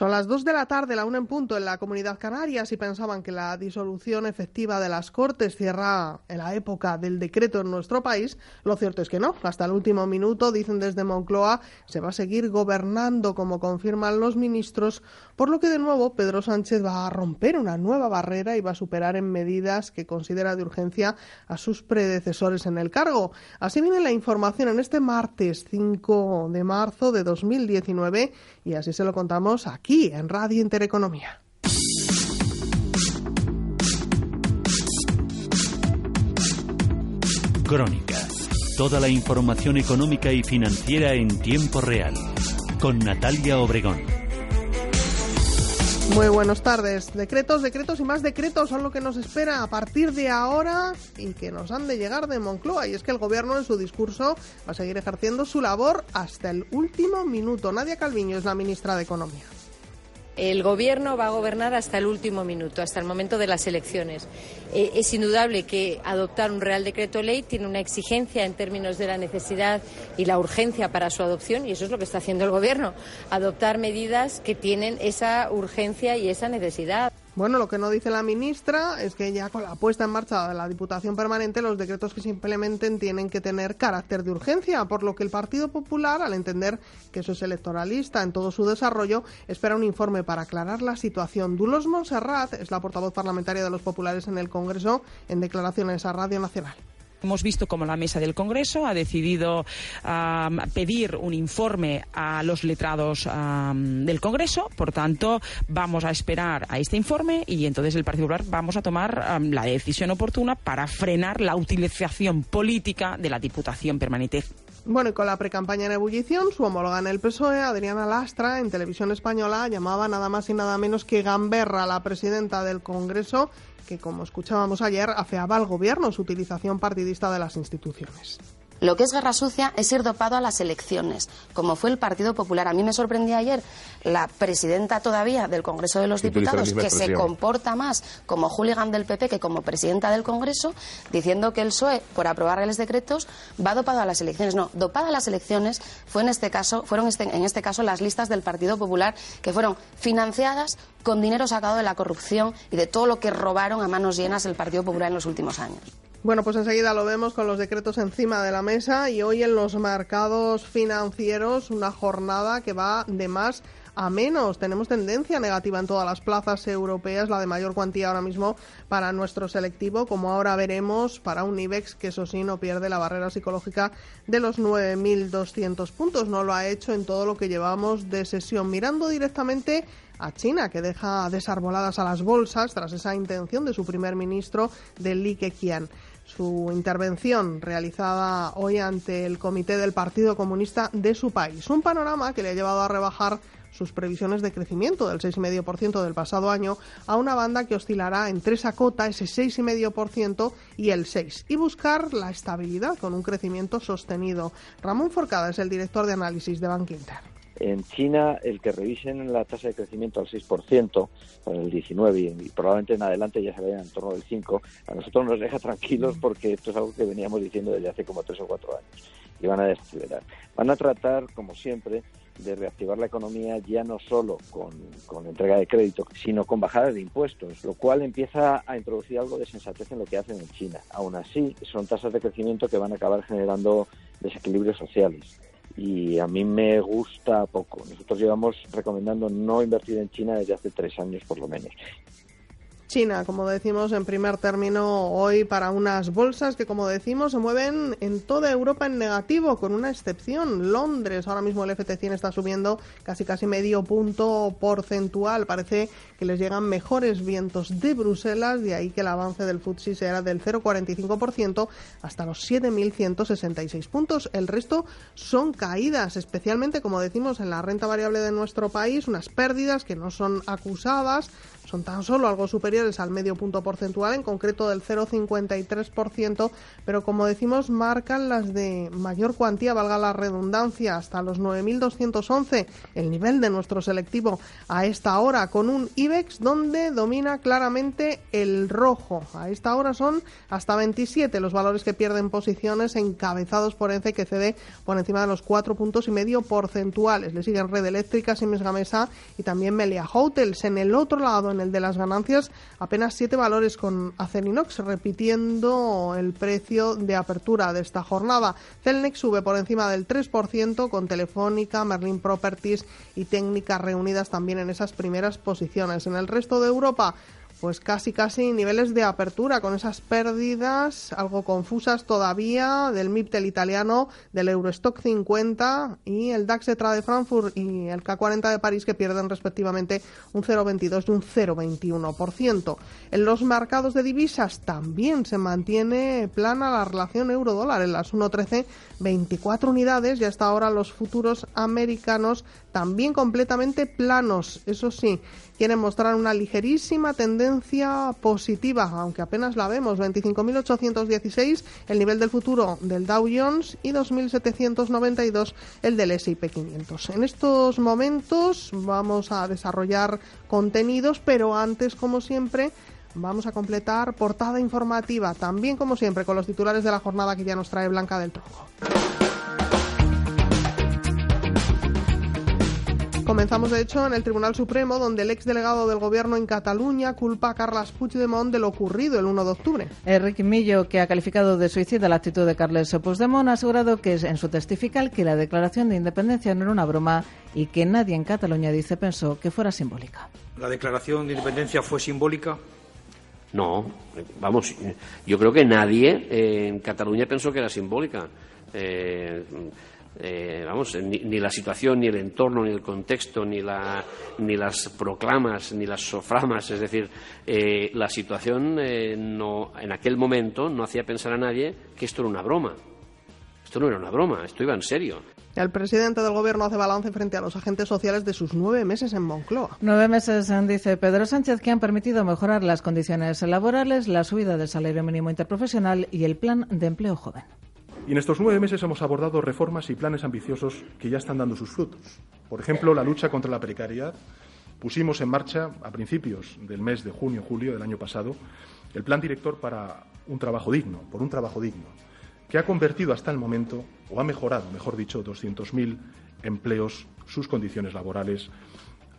Son las dos de la tarde, la una en punto en la comunidad canaria. Si pensaban que la disolución efectiva de las Cortes cierra en la época del decreto en nuestro país, lo cierto es que no. Hasta el último minuto, dicen desde Moncloa, se va a seguir gobernando como confirman los ministros, por lo que de nuevo Pedro Sánchez va a romper una nueva barrera y va a superar en medidas que considera de urgencia a sus predecesores en el cargo. Así viene la información en este martes 5 de marzo de 2019 y así se lo contamos a aquí en Radio Intereconomía. Crónica. Toda la información económica y financiera en tiempo real. Con Natalia Obregón. Muy buenas tardes. Decretos, decretos y más decretos son lo que nos espera a partir de ahora y que nos han de llegar de Moncloa. Y es que el Gobierno en su discurso va a seguir ejerciendo su labor hasta el último minuto. Nadia Calviño es la ministra de Economía. El Gobierno va a gobernar hasta el último minuto, hasta el momento de las elecciones. Eh, es indudable que adoptar un Real Decreto Ley tiene una exigencia en términos de la necesidad y la urgencia para su adopción, y eso es lo que está haciendo el Gobierno, adoptar medidas que tienen esa urgencia y esa necesidad. Bueno, lo que no dice la ministra es que ya con la puesta en marcha de la Diputación Permanente, los decretos que se implementen tienen que tener carácter de urgencia, por lo que el Partido Popular, al entender que eso es electoralista en todo su desarrollo, espera un informe para aclarar la situación. Dulos Monserrat es la portavoz parlamentaria de los populares en el Congreso en declaraciones a Radio Nacional. Hemos visto cómo la mesa del Congreso ha decidido pedir un informe a los letrados del Congreso. Por tanto, vamos a esperar a este informe y entonces el Partido Popular vamos a tomar la decisión oportuna para frenar la utilización política de la Diputación Permanente. Bueno, y con la precampaña en ebullición, su homóloga en el PSOE, Adriana Lastra, en televisión española, llamaba nada más y nada menos que Gamberra, la presidenta del Congreso, que, como escuchábamos ayer, afeaba al Gobierno su utilización partidista de las instituciones. Lo que es guerra sucia es ir dopado a las elecciones, como fue el Partido Popular. A mí me sorprendía ayer la presidenta todavía del Congreso de los Diputados, que se comporta más como hooligan del PP que como presidenta del Congreso, diciendo que el PSOE, por aprobar los decretos, va dopado a las elecciones. No, dopada a las elecciones fue en este caso, fueron este, en este caso las listas del Partido Popular que fueron financiadas con dinero sacado de la corrupción y de todo lo que robaron a manos llenas el Partido Popular en los últimos años. Bueno, pues enseguida lo vemos con los decretos encima de la mesa y hoy en los mercados financieros una jornada que va de más a menos. Tenemos tendencia negativa en todas las plazas europeas, la de mayor cuantía ahora mismo para nuestro selectivo, como ahora veremos para un IBEX que eso sí no pierde la barrera psicológica de los 9.200 puntos. No lo ha hecho en todo lo que llevamos de sesión. Mirando directamente a China, que deja desarboladas a las bolsas tras esa intención de su primer ministro, de Li Keqiang su intervención realizada hoy ante el comité del Partido Comunista de su país. Un panorama que le ha llevado a rebajar sus previsiones de crecimiento del 6,5% del pasado año a una banda que oscilará entre esa cota, ese 6,5% y el 6%, y buscar la estabilidad con un crecimiento sostenido. Ramón Forcada es el director de análisis de Bank. En China, el que revisen la tasa de crecimiento al 6% para el 19 y, probablemente en adelante ya se vaya en torno del 5, a nosotros nos deja tranquilos porque esto es algo que veníamos diciendo desde hace como 3 o 4 años y van a desacelerar. Van a tratar, como siempre, de reactivar la economía ya no solo con, con, entrega de crédito, sino con bajadas de impuestos, lo cual empieza a introducir algo de sensatez en lo que hacen en China. Aún así, son tasas de crecimiento que van a acabar generando desequilibrios sociales y a mí me gusta poco. Nosotros llevamos recomendando no invertir en China desde hace tres años por lo menos. China, como decimos en primer término hoy para unas bolsas que como decimos se mueven en toda Europa en negativo, con una excepción, Londres. Ahora mismo el FT100 está subiendo casi casi medio punto porcentual. Parece que les llegan mejores vientos de Bruselas, de ahí que el avance del FTSE será del 0,45% hasta los 7.166 puntos. El resto son caídas, especialmente como decimos en la renta variable de nuestro país, unas pérdidas que no son acusadas, son tan solo algo superiores al medio punto porcentual, en concreto del 0,53%, pero como decimos, marcan las de mayor cuantía, valga la redundancia, hasta los 9.211, el nivel de nuestro selectivo a esta hora, con un IBEX donde domina claramente el rojo. A esta hora son hasta 27 los valores que pierden posiciones encabezados por ENCE que cede por encima de los 4 puntos y medio porcentuales. Le siguen Red Eléctrica, Siemens Gamesa y también Melia Hotels. En el otro lado, en el de las ganancias, apenas 7 valores con Acerinox, repitiendo el precio de apertura de esta jornada. Celnex sube por encima del 3% con Telefónica, Merlin Properties y Técnicas reunidas también en esas primeras posiciones. En el resto de Europa, pues casi casi niveles de apertura con esas pérdidas algo confusas todavía del MIPTEL italiano, del Eurostock 50 y el DAX ETRA de Frankfurt y el K40 de París que pierden respectivamente un 0,22 y un 0,21%. En los mercados de divisas también se mantiene plana la relación euro-dólar en las 1,13 24 unidades y hasta ahora los futuros americanos también completamente planos. Eso sí, quieren mostrar una ligerísima tendencia positiva, aunque apenas la vemos. 25.816 el nivel del futuro del Dow Jones y 2.792 el del S&P 500. En estos momentos vamos a desarrollar contenidos, pero antes, como siempre, vamos a completar portada informativa, también como siempre con los titulares de la jornada que ya nos trae Blanca del Tronco. Comenzamos, de hecho, en el Tribunal Supremo, donde el ex delegado del Gobierno en Cataluña culpa a Carles Puigdemont de lo ocurrido el 1 de octubre. Enrique Millo, que ha calificado de suicida la actitud de Carles Puigdemont, ha asegurado que en su testifical que la declaración de independencia no era una broma y que nadie en Cataluña, dice, pensó que fuera simbólica. ¿La declaración de independencia fue simbólica? No, vamos, yo creo que nadie en Cataluña pensó que era simbólica. Eh, eh, vamos, ni, la situación, ni el entorno, ni el contexto, ni, la, ni las proclamas, ni las soframas. Es decir, eh, la situación eh, no, en aquel momento no hacía pensar a nadie que esto era una broma. Esto no era una broma, esto iba en serio. El presidente del gobierno hace balance frente a los agentes sociales de sus nueve meses en Moncloa. Nueve meses, dice Pedro Sánchez, que han permitido mejorar las condiciones laborales, la subida del salario mínimo interprofesional y el plan de empleo joven. Y en estos nueve meses hemos abordado reformas y planes ambiciosos que ya están dando sus frutos. Por ejemplo, la lucha contra la precariedad. Pusimos en marcha, a principios del mes de junio-julio del año pasado, el plan director para un trabajo digno, por un trabajo digno, que ha convertido hasta el momento, o ha mejorado, mejor dicho, 200.000 empleos, sus condiciones laborales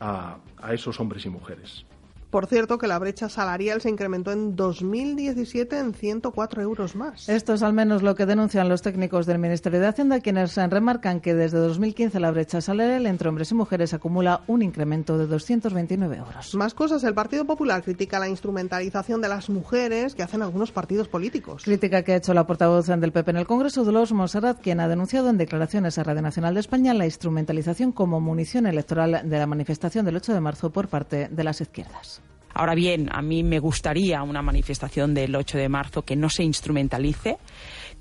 a, a esos hombres y mujeres. Por cierto, que la brecha salarial se incrementó en 2017 en 104 euros más. Esto es al menos lo que denuncian los técnicos del Ministerio de Hacienda, quienes remarcan que desde 2015 la brecha salarial entre hombres y mujeres acumula un incremento de 229 euros. Más cosas. El Partido Popular critica la instrumentalización de las mujeres que hacen algunos partidos políticos. Crítica que ha hecho la portavoz del PP en el Congreso, Dolores Monserrat, quien ha denunciado en declaraciones a Radio Nacional de España la instrumentalización como munición electoral de la manifestación del 8 de marzo por parte de las izquierdas. Ahora bien, a mí me gustaría una manifestación del 8 de marzo que no se instrumentalice,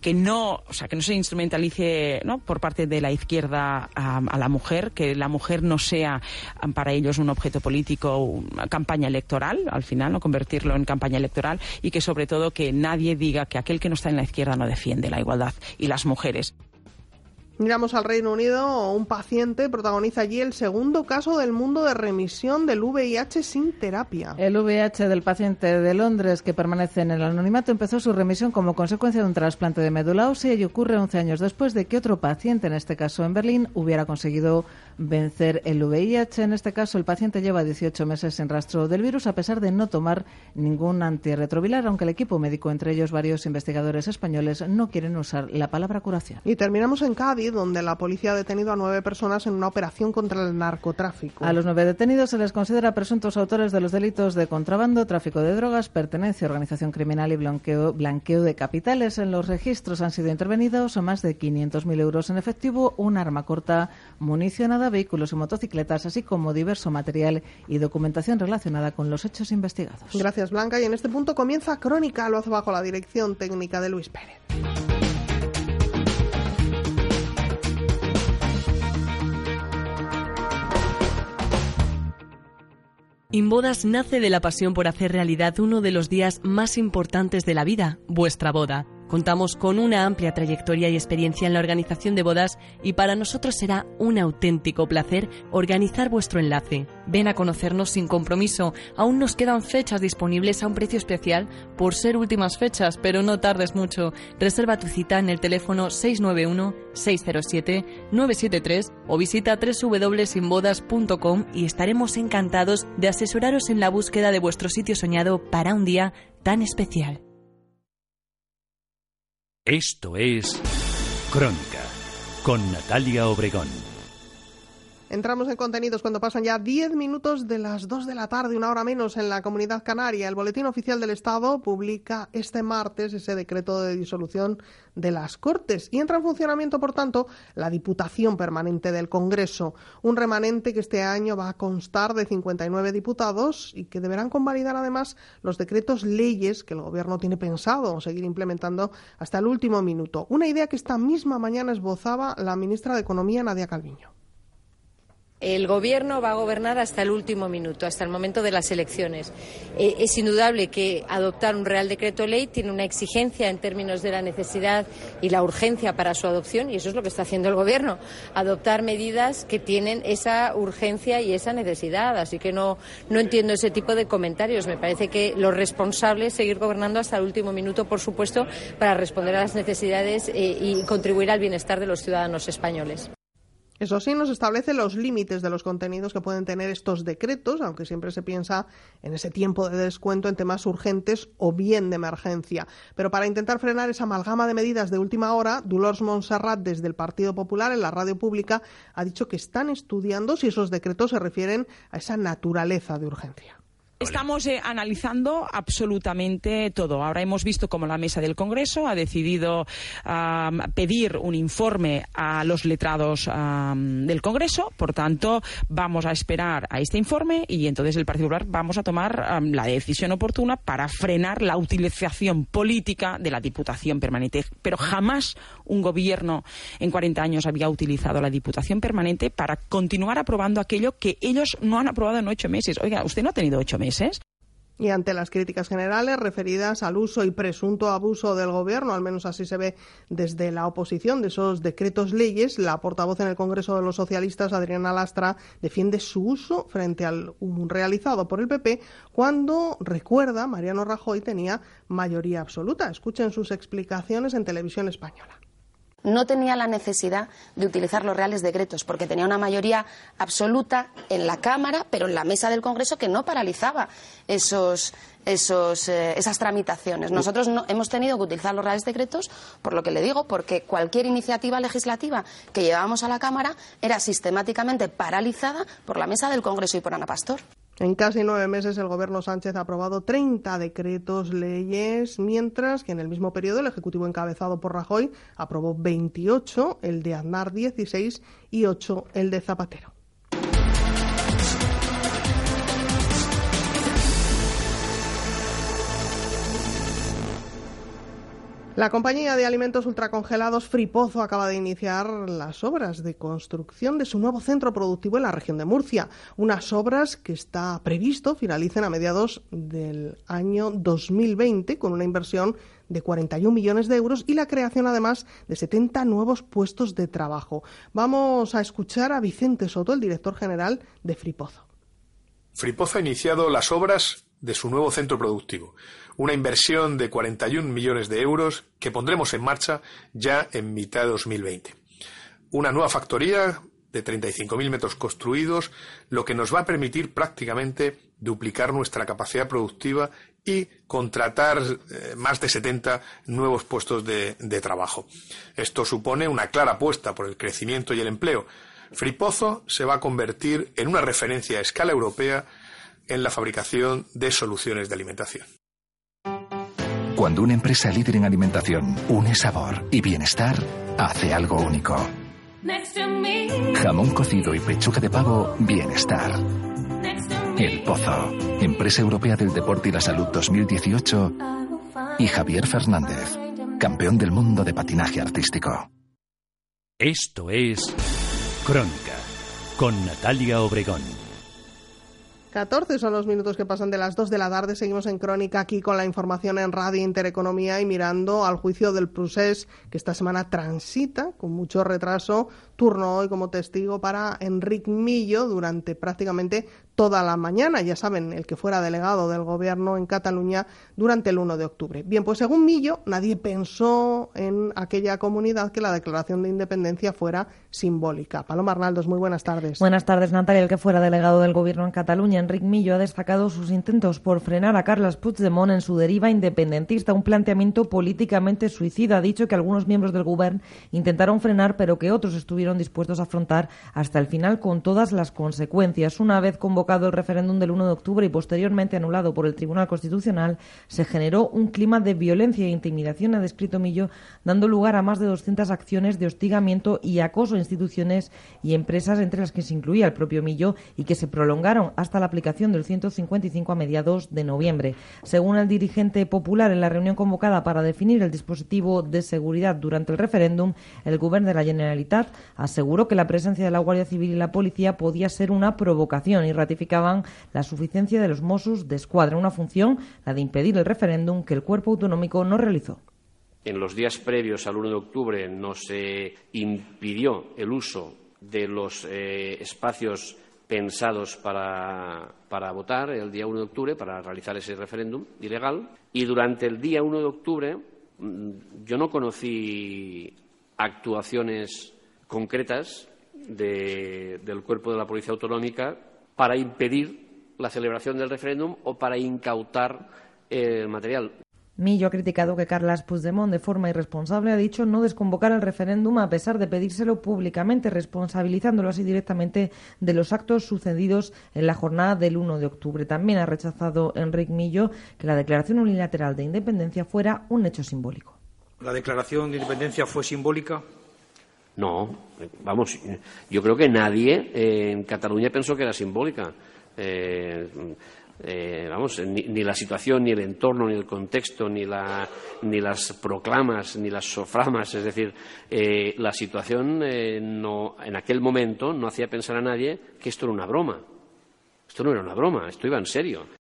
que no, o sea, que no se instrumentalice ¿no? por parte de la izquierda a, la mujer, que la mujer no sea para ellos un objeto político, una campaña electoral, al final, no convertirlo en campaña electoral, y que sobre todo que nadie diga que aquel que no está en la izquierda no defiende la igualdad y las mujeres. Miramos al Reino Unido, un paciente protagoniza allí el segundo caso del mundo de remisión del VIH sin terapia. El VIH del paciente de Londres que permanece en el anonimato empezó su remisión como consecuencia de un trasplante de médula ósea y ocurre 11 años después de que otro paciente, en este caso en Berlín, hubiera conseguido vencer el VIH. En este caso, el paciente lleva 18 meses sin rastro del virus a pesar de no tomar ningún antirretroviral, aunque el equipo médico, entre ellos varios investigadores españoles, no quieren usar la palabra curación. Y terminamos en Cádiz donde la policía ha detenido a nueve personas en una operación contra el narcotráfico. A los nueve detenidos se les considera presuntos autores de los delitos de contrabando, tráfico de drogas, pertenencia a organización criminal y blanqueo, blanqueo de capitales. En los registros han sido intervenidos más de 500.000 euros en efectivo, un arma corta municionada, vehículos y motocicletas, así como diverso material y documentación relacionada con los hechos investigados. Gracias, Blanca. Y en este punto comienza Crónica, lo hace bajo la dirección técnica de Luis Pérez. Inbodas nace de la pasión por hacer realidad uno de los días más importantes de la vida, vuestra boda. Contamos con una amplia trayectoria y experiencia en la organización de bodas y para nosotros será un auténtico placer organizar vuestro enlace. Ven a conocernos sin compromiso. Aún nos quedan fechas disponibles a un precio especial por ser últimas fechas, pero no tardes mucho. Reserva tu cita en el teléfono 691-607-973 o visita www.sinbodas.com y estaremos encantados de asesoraros en la búsqueda de vuestro sitio soñado para un día tan especial. Esto es Crónica con Natalia Obregón. Entramos en contenidos cuando pasan ya 10 minutos de las 2 de la tarde, una hora menos en la comunidad canaria. El Boletín Oficial del Estado publica este martes ese decreto de disolución de las Cortes y entra en funcionamiento, por tanto, la Diputación Permanente del Congreso, un remanente que este año va a constar de 59 diputados y que deberán convalidar además los decretos leyes que el Gobierno tiene pensado seguir implementando hasta el último minuto. Una idea que esta misma mañana esbozaba la ministra de Economía, Nadia Calviño. El Gobierno va a gobernar hasta el último minuto, hasta el momento de las elecciones. Eh, es indudable que adoptar un Real Decreto Ley tiene una exigencia en términos de la necesidad y la urgencia para su adopción, y eso es lo que está haciendo el Gobierno, adoptar medidas que tienen esa urgencia y esa necesidad. Así que no, no entiendo ese tipo de comentarios. Me parece que lo responsable es seguir gobernando hasta el último minuto, por supuesto, para responder a las necesidades eh, y contribuir al bienestar de los ciudadanos españoles. Eso sí, nos establece los límites de los contenidos que pueden tener estos decretos, aunque siempre se piensa en ese tiempo de descuento en temas urgentes o bien de emergencia. Pero para intentar frenar esa amalgama de medidas de última hora, Dolors Montserrat, desde el Partido Popular, en la radio pública, ha dicho que están estudiando si esos decretos se refieren a esa naturaleza de urgencia. Estamos eh, analizando absolutamente todo. Ahora hemos visto cómo la mesa del Congreso ha decidido pedir un informe a los letrados del Congreso. Por tanto, vamos a esperar a este informe y entonces el Partido Popular vamos a tomar la decisión oportuna para frenar la utilización política de la Diputación Permanente. Pero jamás un gobierno en 40 años había utilizado la Diputación Permanente para continuar aprobando aquello que ellos no han aprobado en ocho meses. Oiga, usted no ha tenido ocho y ante las críticas generales referidas al uso y presunto abuso del Gobierno, al menos así se ve desde la oposición de esos decretos leyes, la portavoz en el Congreso de los Socialistas, Adriana Lastra, defiende su uso frente al realizado por el PP cuando, recuerda, Mariano Rajoy tenía mayoría absoluta. Escuchen sus explicaciones en televisión española no tenía la necesidad de utilizar los reales decretos, porque tenía una mayoría absoluta en la Cámara, pero en la mesa del Congreso que no paralizaba esos, esos, eh, esas tramitaciones. Nosotros no, hemos tenido que utilizar los reales decretos, por lo que le digo, porque cualquier iniciativa legislativa que llevábamos a la Cámara era sistemáticamente paralizada por la mesa del Congreso y por Ana Pastor. En casi nueve meses el Gobierno Sánchez ha aprobado 30 decretos leyes, mientras que en el mismo periodo el Ejecutivo encabezado por Rajoy aprobó 28, el de Aznar 16 y 8 el de Zapatero. La compañía de alimentos ultracongelados Fripozo acaba de iniciar las obras de construcción de su nuevo centro productivo en la región de Murcia. Unas obras que está previsto finalicen a mediados del año 2020 con una inversión de 41 millones de euros y la creación además de 70 nuevos puestos de trabajo. Vamos a escuchar a Vicente Soto, el director general de Fripozo. Fripozo ha iniciado las obras de su nuevo centro productivo una inversión de 41 millones de euros que pondremos en marcha ya en mitad de 2020. Una nueva factoría de 35.000 metros construidos, lo que nos va a permitir prácticamente duplicar nuestra capacidad productiva y contratar eh, más de 70 nuevos puestos de, de, trabajo. Esto supone una clara apuesta por el crecimiento y el empleo. Fripozo se va a convertir en una referencia a escala europea en la fabricación de soluciones de alimentación. Cuando una empresa líder en alimentación une sabor y bienestar, hace algo único. Jamón cocido y pechuga de pavo, bienestar. El Pozo, Empresa Europea del Deporte y la Salud 2018. Y Javier Fernández, campeón del mundo de patinaje artístico. Esto es Crónica, con Natalia Obregón. 14 son los minutos que pasan de las 2 de la tarde. Seguimos en Crónica aquí con la información en Radio Intereconomía y mirando al juicio del Prusés que esta semana transita con mucho retraso. Turno hoy como testigo para Enric Millo durante prácticamente toda la mañana, ya saben, el que fuera delegado del gobierno en Cataluña durante el 1 de octubre. Bien, pues según Millo, nadie pensó en aquella comunidad que la declaración de independencia fuera simbólica. Paloma Arnaldos, muy buenas tardes. Buenas tardes, Natalia. El que fuera delegado del gobierno en Cataluña, Enric Millo, ha destacado sus intentos por frenar a Carles Puigdemont en su deriva independentista, un planteamiento políticamente suicida. Ha dicho que algunos miembros del gobierno intentaron frenar, pero que otros estuvieron dispuestos a afrontar hasta el final con todas las consecuencias. Una vez convocado el referéndum del 1 de octubre y posteriormente anulado por el Tribunal Constitucional, se generó un clima de violencia e intimidación, ha descrito Millo, dando lugar a más de 200 acciones de hostigamiento y acoso a instituciones y empresas, entre las que se incluía el propio Millo, y que se prolongaron hasta la aplicación del 155 a mediados de noviembre. Según el dirigente popular en la reunión convocada para definir el dispositivo de seguridad durante el referéndum, el Gobierno de la Generalitat aseguró que la presencia de la Guardia Civil y la policía podía ser una provocación y la suficiencia de los Mossos de Escuadra, una función, la de impedir el referéndum que el cuerpo autonómico no realizó. En los días previos al 1 de octubre no se impidió el uso de los eh, espacios pensados para, para, votar el día 1 de octubre, para realizar ese referéndum ilegal. Y durante el día 1 de octubre mm, yo no conocí actuaciones concretas del cuerpo de la Policía Autonómica para impedir la celebración del referéndum o para incautar el material. Millo ha criticado que Carles Puigdemont, de forma irresponsable, ha dicho no desconvocar el referéndum a pesar de pedírselo públicamente, responsabilizándolo así directamente de los actos sucedidos en la jornada del 1 de octubre. También ha rechazado Enrique Millo que la declaración unilateral de independencia fuera un hecho simbólico. ¿La declaración de independencia fue simbólica? No, vamos, yo creo que nadie en Cataluña pensó que era simbólica. Eh, eh, vamos, ni, la situación, ni el entorno, ni el contexto, ni, la, ni las proclamas, ni las soframas, es decir, eh, la situación en aquel momento no hacía pensar a nadie que esto era una broma. Esto no era una broma, esto iba en serio.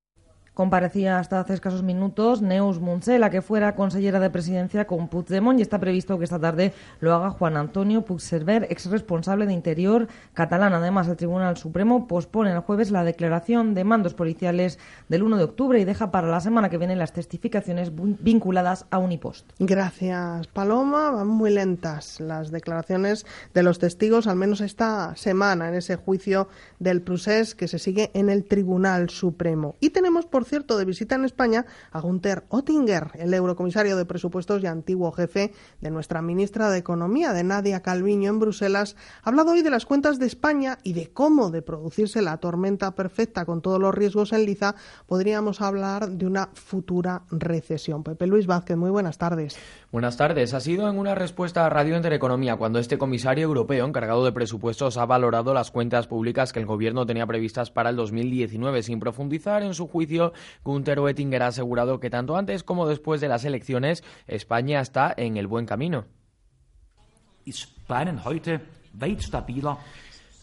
Comparecía hasta hace escasos minutos Neus Munse, la que fuera consellera de presidencia con Puigdemont, y está previsto que esta tarde lo haga Juan Antonio Puigserver, ex responsable de Interior catalán. Además, el Tribunal Supremo pospone el jueves la declaración de mandos policiales del 1 de octubre y deja para la semana que viene las testificaciones vinculadas a Unipost. Gracias, Paloma. Van muy lentas las declaraciones de los testigos, al menos esta semana, en ese juicio del Prusés que se sigue en el Tribunal Supremo. Y tenemos, por cierto, de visita en España a Gunther Oettinger, el eurocomisario de presupuestos y antiguo jefe de nuestra ministra de Economía, de Nadia Calviño, en Bruselas. Ha hablado hoy de las cuentas de España y de cómo, de producirse la tormenta perfecta con todos los riesgos en liza, podríamos hablar de una futura recesión. Pepe Luis Vázquez, muy buenas tardes. Buenas tardes. Ha sido en una respuesta a Radio Intereconomía cuando este comisario europeo encargado de presupuestos ha valorado las cuentas públicas que el gobierno tenía previstas para el 2019. Sin profundizar en su juicio, Gunther Oettinger ha asegurado que tanto antes como después de las elecciones, España está en el buen camino.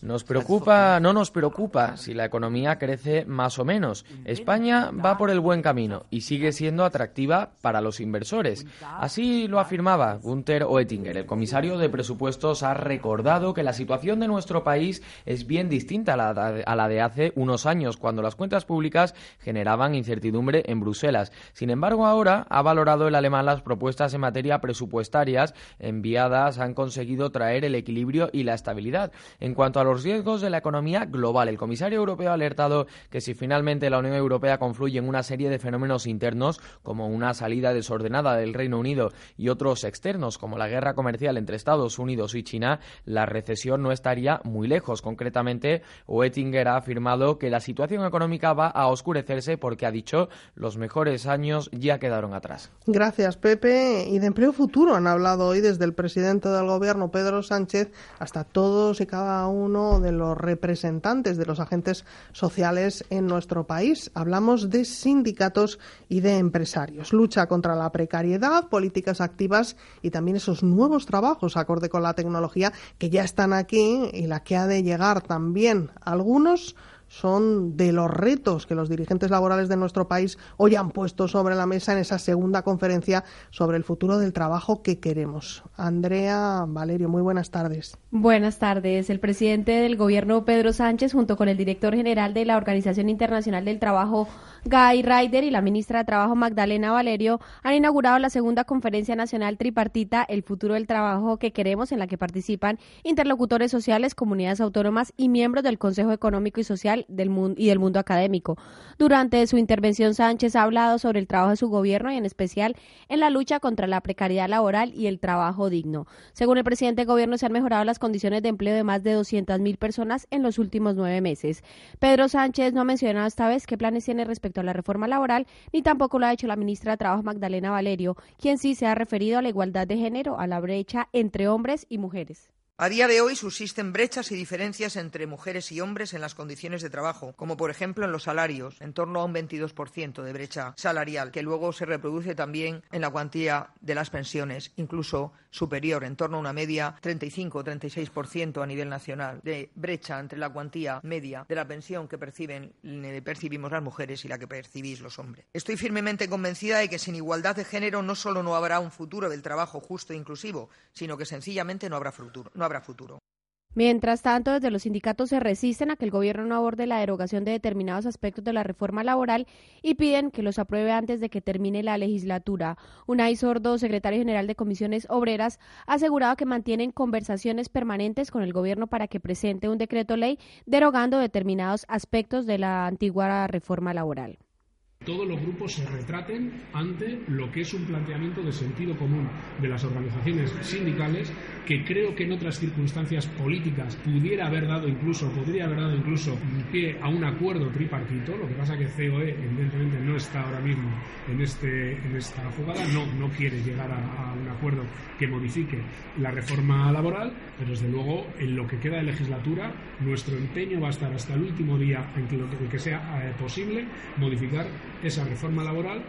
Nos preocupa, no nos preocupa si la economía crece más o menos. España va por el buen camino y sigue siendo atractiva para los inversores. Así lo afirmaba Gunther Oettinger. El comisario de presupuestos ha recordado que la situación de nuestro país es bien distinta a la, de hace unos años, cuando las cuentas públicas generaban incertidumbre en Bruselas. Sin embargo, ahora ha valorado el alemán las propuestas en materia presupuestarias enviadas han conseguido traer el equilibrio y la estabilidad. En cuanto a los riesgos de la economía global. El comisario europeo ha alertado que si finalmente la Unión Europea confluye en una serie de fenómenos internos, como una salida desordenada del Reino Unido y otros externos, como la guerra comercial entre Estados Unidos y China, la recesión no estaría muy lejos. Concretamente, Oettinger ha afirmado que la situación económica va a oscurecerse porque ha dicho los mejores años ya quedaron atrás. Gracias, Pepe. Y de empleo futuro han hablado hoy desde el presidente del Gobierno, Pedro Sánchez, hasta todos y cada uno de los representantes de los agentes sociales en nuestro país. Hablamos de sindicatos y de empresarios. Lucha contra la precariedad, políticas activas y también esos nuevos trabajos acorde con la tecnología que ya están aquí y la que ha de llegar también. Algunos son de los retos que los dirigentes laborales de nuestro país hoy han puesto sobre la mesa en esa segunda conferencia sobre el futuro del trabajo que queremos. Andrea Valerio, muy buenas tardes. Buenas tardes. El presidente del gobierno, Pedro Sánchez, junto con el director general de la Organización Internacional del Trabajo, Guy Ryder, y la ministra de Trabajo, Magdalena Valerio, han inaugurado la segunda conferencia nacional tripartita El futuro del trabajo que queremos, en la que participan interlocutores sociales, comunidades autónomas y miembros del Consejo Económico y Social del mundo y del mundo académico. Durante su intervención, Sánchez ha hablado sobre el trabajo de su gobierno y en especial en la lucha contra la precariedad laboral y el trabajo digno. Según el presidente del gobierno, se han mejorado las condiciones de empleo de más de 200.000 personas en los últimos nueve meses. Pedro Sánchez no ha mencionado esta vez qué planes tiene respecto a la reforma laboral, ni tampoco lo ha hecho la ministra de Trabajo Magdalena Valerio, quien sí se ha referido a la igualdad de género, a la brecha entre hombres y mujeres. A día de hoy subsisten brechas y diferencias entre mujeres y hombres en las condiciones de trabajo, como por ejemplo en los salarios, en torno a un 22% de brecha salarial, que luego se reproduce también en la cuantía de las pensiones, incluso superior, en torno a una media 35-36% a nivel nacional de brecha entre la cuantía media de la pensión que perciben, percibimos las mujeres y la que percibís los hombres. Estoy firmemente convencida de que sin igualdad de género no solo no habrá un futuro del trabajo justo e inclusivo, sino que sencillamente no habrá futuro habrá futuro. Mientras tanto, desde los sindicatos se resisten a que el gobierno no aborde la derogación de determinados aspectos de la reforma laboral y piden que los apruebe antes de que termine la legislatura. Unai Sordo, secretario general de Comisiones Obreras, ha asegurado que mantienen conversaciones permanentes con el gobierno para que presente un decreto ley derogando determinados aspectos de la antigua reforma laboral todos los grupos se retraten ante lo que es un planteamiento de sentido común de las organizaciones sindicales que creo que en otras circunstancias políticas pudiera haber dado incluso podría haber dado incluso pie a un acuerdo tripartito. Lo que pasa que COE evidentemente no está ahora mismo en este en esta jugada. No no quiere llegar a, un acuerdo que modifique la reforma laboral pero desde luego en lo que queda de legislatura nuestro empeño va a estar hasta el último día en que, sea eh, posible modificar esa reforma laboral.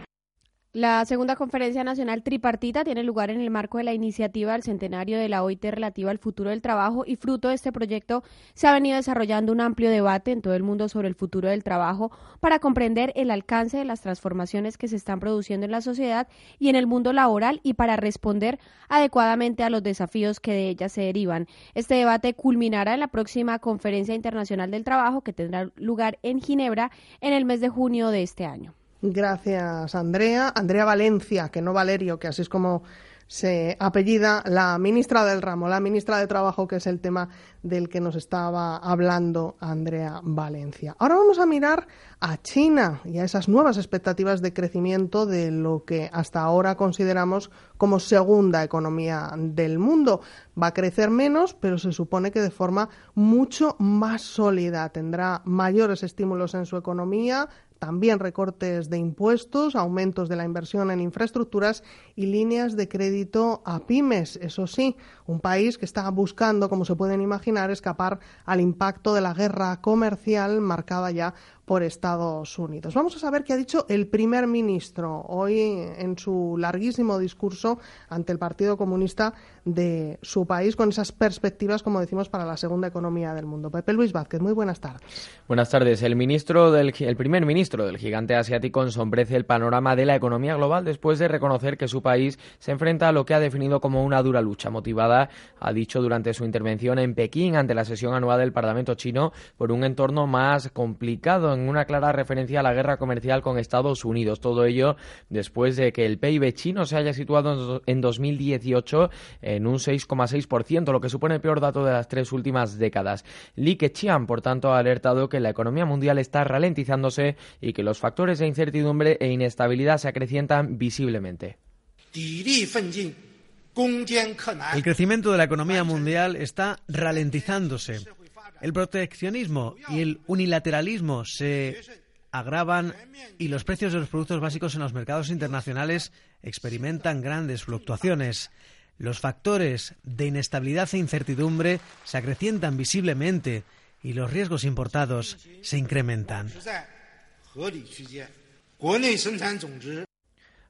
La segunda conferencia nacional tripartita tiene lugar en el marco de la iniciativa del centenario de la OIT relativa al futuro del trabajo y fruto de este proyecto se ha venido desarrollando un amplio debate en todo el mundo sobre el futuro del trabajo para comprender el alcance de las transformaciones que se están produciendo en la sociedad y en el mundo laboral y para responder adecuadamente a los desafíos que de ellas se derivan. Este debate culminará en la próxima Conferencia Internacional del Trabajo que tendrá lugar en Ginebra en el mes de junio de este año. Gracias, Andrea. Andrea Valencia, que no Valerio, que así es como se apellida la ministra del ramo, la ministra de Trabajo, que es el tema del que nos estaba hablando Andrea Valencia. Ahora vamos a mirar a China y a esas nuevas expectativas de crecimiento de lo que hasta ahora consideramos como segunda economía del mundo. Va a crecer menos, pero se supone que de forma mucho más sólida. Tendrá mayores estímulos en su economía, también recortes de impuestos, aumentos de la inversión en infraestructuras y líneas de crédito a pymes. Eso sí, un país que está buscando, como se pueden imaginar, escapar al impacto de la guerra comercial marcada ya por Estados Unidos. Vamos a saber qué ha dicho el primer ministro hoy en su larguísimo discurso ante el Partido Comunista de su país con esas perspectivas, como decimos, para la segunda economía del mundo. Pepe Luis Vázquez, muy buenas tardes. Buenas tardes. El ministro el primer ministro del gigante asiático ensombrece el panorama de la economía global después de reconocer que su país se enfrenta a lo que ha definido como una dura lucha motivada, ha dicho durante su intervención en Pekín ante la sesión anual del Parlamento chino por un entorno más complicado una clara referencia a la guerra comercial con Estados Unidos. Todo ello después de que el PIB chino se haya situado en 2018 en un 6,6%, lo que supone el peor dato de las tres últimas décadas. Li Keqiang, por tanto, ha alertado que la economía mundial está ralentizándose y que los factores de incertidumbre e inestabilidad se acrecientan visiblemente. El crecimiento de la economía mundial está ralentizándose. El proteccionismo y el unilateralismo se agravan y los precios de los productos básicos en los mercados internacionales experimentan grandes fluctuaciones. Los factores de inestabilidad e incertidumbre se acrecientan visiblemente y los riesgos importados se incrementan.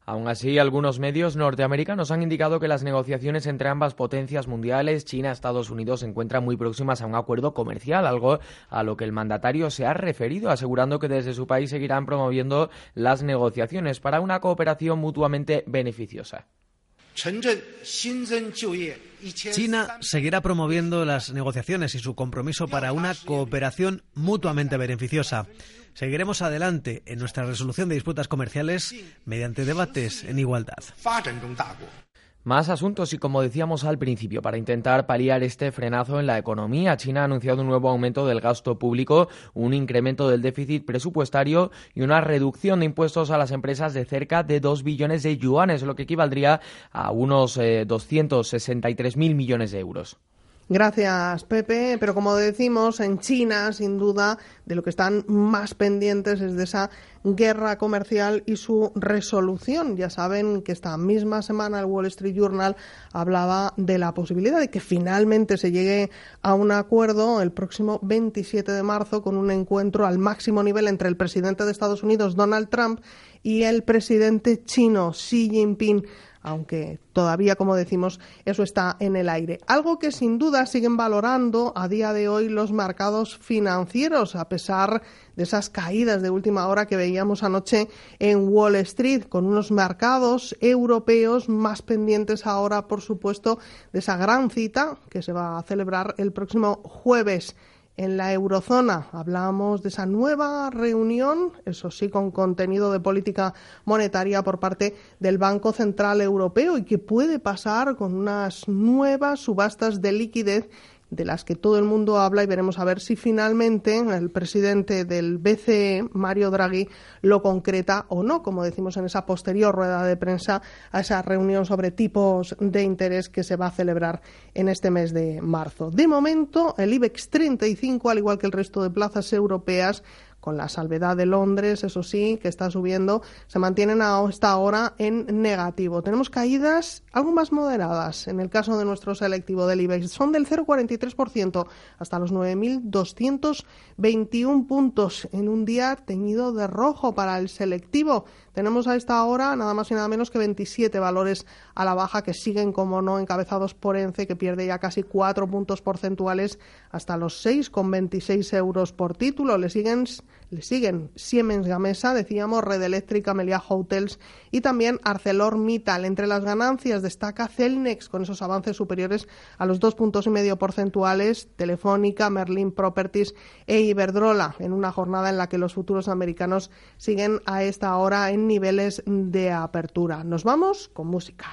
Aún así, algunos medios norteamericanos han indicado que las negociaciones entre ambas potencias mundiales, China y Estados Unidos, se encuentran muy próximas a un acuerdo comercial, algo a lo que el mandatario se ha referido, asegurando que desde su país seguirán promoviendo las negociaciones para una cooperación mutuamente beneficiosa. China seguirá promoviendo las negociaciones y su compromiso para una cooperación mutuamente beneficiosa. Seguiremos adelante en nuestra resolución de disputas comerciales mediante debates en igualdad. Más asuntos y como decíamos al principio, para intentar paliar este frenazo en la economía, China ha anunciado un nuevo aumento del gasto público, un incremento del déficit presupuestario y una reducción de impuestos a las empresas de cerca de 2 billones de yuanes, lo que equivaldría a unos 263 eh, mil millones de euros. Gracias, Pepe. Pero como decimos, en China, sin duda, de lo que están más pendientes es de esa guerra comercial y su resolución. Ya saben que esta misma semana el Wall Street Journal hablaba de la posibilidad de que finalmente se llegue a un acuerdo el próximo 27 de marzo con un encuentro al máximo nivel entre el presidente de Estados Unidos, Donald Trump, y el presidente chino, Xi Jinping aunque todavía, como decimos, eso está en el aire. Algo que sin duda siguen valorando a día de hoy los mercados financieros, a pesar de esas caídas de última hora que veíamos anoche en Wall Street, con unos mercados europeos más pendientes ahora, por supuesto, de esa gran cita que se va a celebrar el próximo jueves en la eurozona. Hablamos de esa nueva reunión, eso sí, con contenido de política monetaria por parte del Banco Central Europeo y que puede pasar con unas nuevas subastas de liquidez de las que todo el mundo habla y veremos a ver si finalmente el presidente del BCE, Mario Draghi, lo concreta o no, como decimos en esa posterior rueda de prensa a esa reunión sobre tipos de interés que se va a celebrar en este mes de marzo. De momento, el IBEX 35, al igual que el resto de plazas europeas, con la salvedad de Londres, eso sí, que está subiendo, se mantienen hasta ahora en negativo. Tenemos caídas algo más moderadas en el caso de nuestro selectivo del IBEX. Son del 0,43% hasta los 9.221 puntos en un día teñido de rojo para el selectivo. Tenemos a esta hora nada más y nada menos que 27 valores a la baja que siguen, como no, encabezados por ENCE, que pierde ya casi 4 puntos porcentuales hasta los 6,26 euros por título. Le siguen, le siguen Siemens Gamesa, decíamos, Red Eléctrica, Melia Hotels y también ArcelorMittal. Entre las ganancias destaca Celnex con esos avances superiores a los dos puntos y medio porcentuales, Telefónica, Merlin Properties e Iberdrola, en una jornada en la que los futuros americanos siguen a esta hora en niveles de apertura. Nos vamos con música.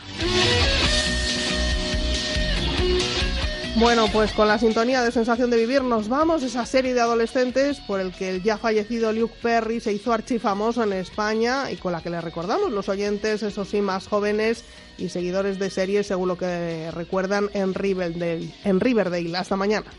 Bueno, pues con la sintonía de Sensación de Vivir nos vamos, esa serie de adolescentes por el que el ya fallecido Luke Perry se hizo archifamoso en España y con la que le recordamos los oyentes, esos sí, más jóvenes y seguidores de series, según lo que recuerdan en. En Riverdale. Hasta mañana.